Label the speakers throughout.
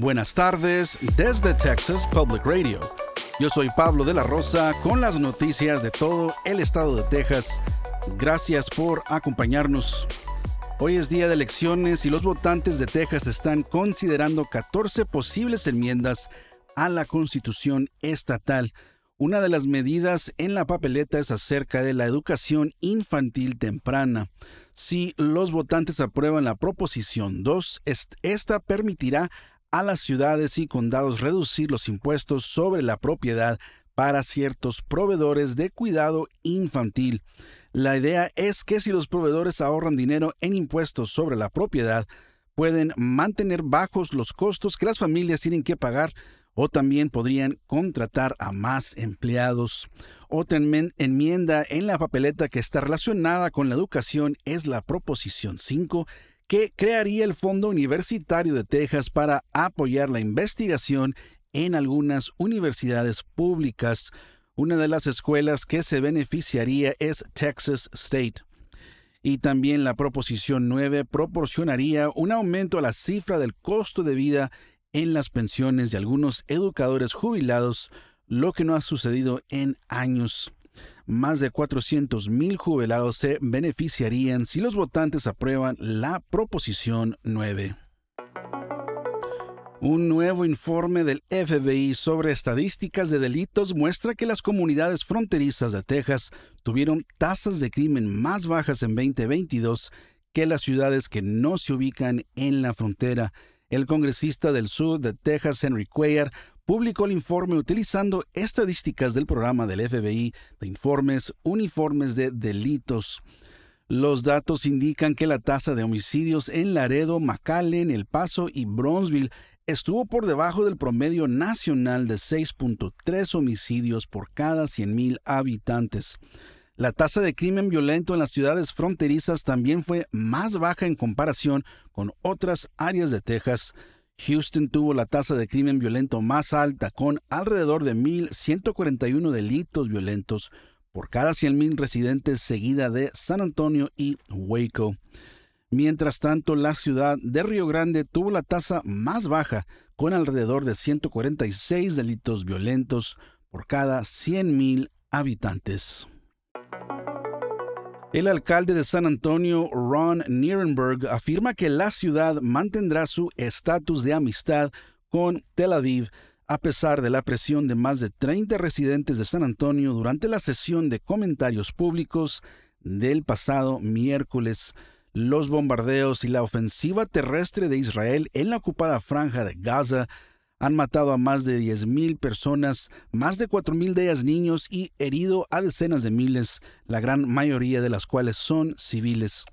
Speaker 1: Buenas tardes desde Texas Public Radio. Yo soy Pablo de la Rosa con las noticias de todo el estado de Texas. Gracias por acompañarnos. Hoy es día de elecciones y los votantes de Texas están considerando 14 posibles enmiendas a la constitución estatal. Una de las medidas en la papeleta es acerca de la educación infantil temprana. Si los votantes aprueban la proposición 2, esta permitirá a las ciudades y condados reducir los impuestos sobre la propiedad para ciertos proveedores de cuidado infantil. La idea es que si los proveedores ahorran dinero en impuestos sobre la propiedad, pueden mantener bajos los costos que las familias tienen que pagar o también podrían contratar a más empleados. Otra enmienda en la papeleta que está relacionada con la educación es la Proposición 5, que crearía el Fondo Universitario de Texas para apoyar la investigación en algunas universidades públicas. Una de las escuelas que se beneficiaría es Texas State. Y también la Proposición 9 proporcionaría un aumento a la cifra del costo de vida en las pensiones de algunos educadores jubilados, lo que no ha sucedido en años. Más de 400.000 jubilados se beneficiarían si los votantes aprueban la Proposición 9. Un nuevo informe del FBI sobre estadísticas de delitos muestra que las comunidades fronterizas de Texas tuvieron tasas de crimen más bajas en 2022 que las ciudades que no se ubican en la frontera. El congresista del sur de Texas, Henry Cuellar, publicó el informe utilizando estadísticas del programa del FBI de informes uniformes de delitos. Los datos indican que la tasa de homicidios en Laredo, McAllen, El Paso y Bronzeville estuvo por debajo del promedio nacional de 6.3 homicidios por cada 100.000 habitantes. La tasa de crimen violento en las ciudades fronterizas también fue más baja en comparación con otras áreas de Texas. Houston tuvo la tasa de crimen violento más alta, con alrededor de 1.141 delitos violentos por cada 100.000 residentes, seguida de San Antonio y Waco. Mientras tanto, la ciudad de Río Grande tuvo la tasa más baja, con alrededor de 146 delitos violentos por cada 100.000 habitantes. El alcalde de San Antonio, Ron Nierenberg, afirma que la ciudad mantendrá su estatus de amistad con Tel Aviv a pesar de la presión de más de 30 residentes de San Antonio durante la sesión de comentarios públicos del pasado miércoles. Los bombardeos y la ofensiva terrestre de Israel en la ocupada franja de Gaza han matado a más de 10.000 personas, más de 4.000 de ellas niños y herido a decenas de miles, la gran mayoría de las cuales son civiles.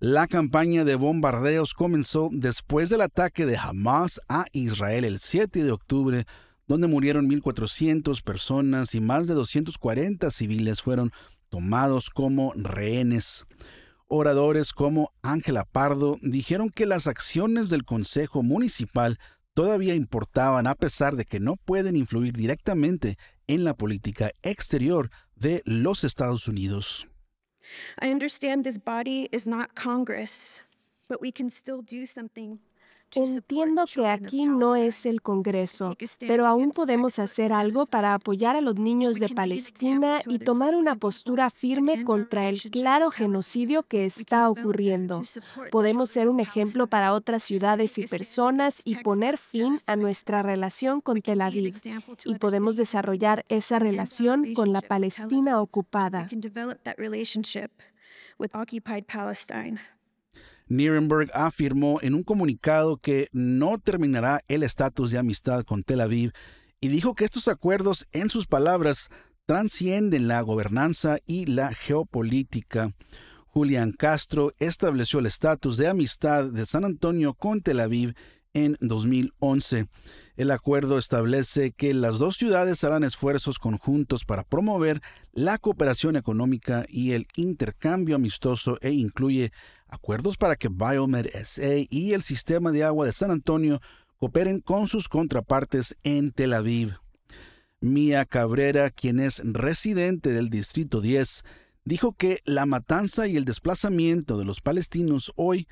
Speaker 1: La campaña de bombardeos comenzó después del ataque de Hamas a Israel el 7 de octubre, donde murieron 1.400 personas y más de 240 civiles fueron tomados como rehenes. Oradores como Ángela Pardo dijeron que las acciones del Consejo Municipal todavía importaban a pesar de que no pueden influir directamente en la política exterior de los Estados Unidos.
Speaker 2: I understand this body is not Congress, but we can still do something
Speaker 3: Entiendo que aquí no es el Congreso, pero aún podemos hacer algo para apoyar a los niños de Palestina y tomar una postura firme contra el claro genocidio que está ocurriendo. Podemos ser un ejemplo para otras ciudades y personas y poner fin a nuestra relación con Tel Aviv. Y podemos desarrollar esa relación con la Palestina ocupada.
Speaker 1: Nirenberg afirmó en un comunicado que no terminará el estatus de amistad con Tel Aviv y dijo que estos acuerdos, en sus palabras, transcienden la gobernanza y la geopolítica. Julian Castro estableció el estatus de amistad de San Antonio con Tel Aviv en 2011. El acuerdo establece que las dos ciudades harán esfuerzos conjuntos para promover la cooperación económica y el intercambio amistoso e incluye acuerdos para que Biomed SA y el sistema de agua de San Antonio cooperen con sus contrapartes en Tel Aviv. Mia Cabrera, quien es residente del Distrito 10, dijo que la matanza y el desplazamiento de los palestinos hoy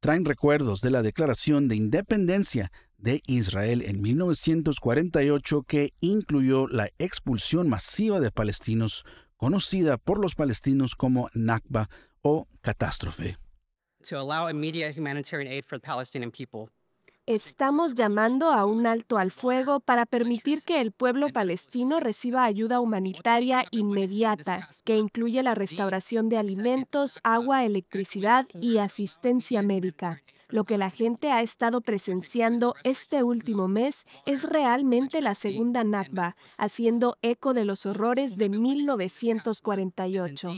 Speaker 1: traen recuerdos de la declaración de independencia de Israel en 1948 que incluyó la expulsión masiva de palestinos, conocida por los palestinos como Nakba o catástrofe.
Speaker 3: Estamos llamando a un alto al fuego para permitir que el pueblo palestino reciba ayuda humanitaria inmediata, que incluye la restauración de alimentos, agua, electricidad y asistencia médica. Lo que la gente ha estado presenciando este último mes es realmente la segunda Nakba, haciendo eco de los horrores de 1948.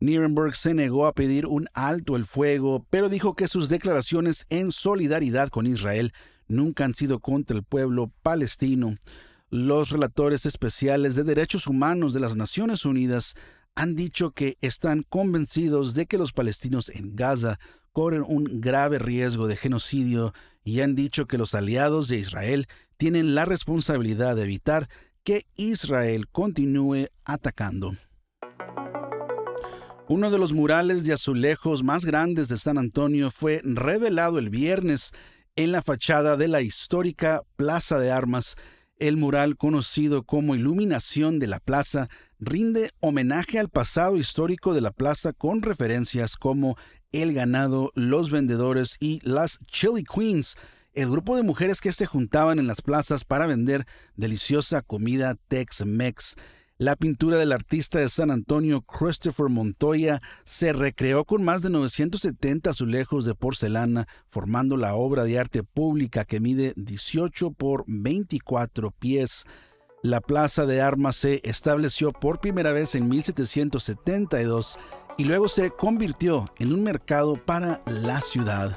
Speaker 1: Nierenberg se negó a pedir un alto el fuego, pero dijo que sus declaraciones en solidaridad con Israel nunca han sido contra el pueblo palestino. Los relatores especiales de derechos humanos de las Naciones Unidas han dicho que están convencidos de que los palestinos en Gaza corren un grave riesgo de genocidio y han dicho que los aliados de Israel tienen la responsabilidad de evitar que Israel continúe atacando. Uno de los murales de azulejos más grandes de San Antonio fue revelado el viernes en la fachada de la histórica Plaza de Armas. El mural, conocido como Iluminación de la Plaza, rinde homenaje al pasado histórico de la plaza con referencias como el ganado, los vendedores y las Chili Queens, el grupo de mujeres que se juntaban en las plazas para vender deliciosa comida Tex-Mex. La pintura del artista de San Antonio Christopher Montoya se recreó con más de 970 azulejos de porcelana, formando la obra de arte pública que mide 18 por 24 pies. La Plaza de Armas se estableció por primera vez en 1772 y luego se convirtió en un mercado para la ciudad.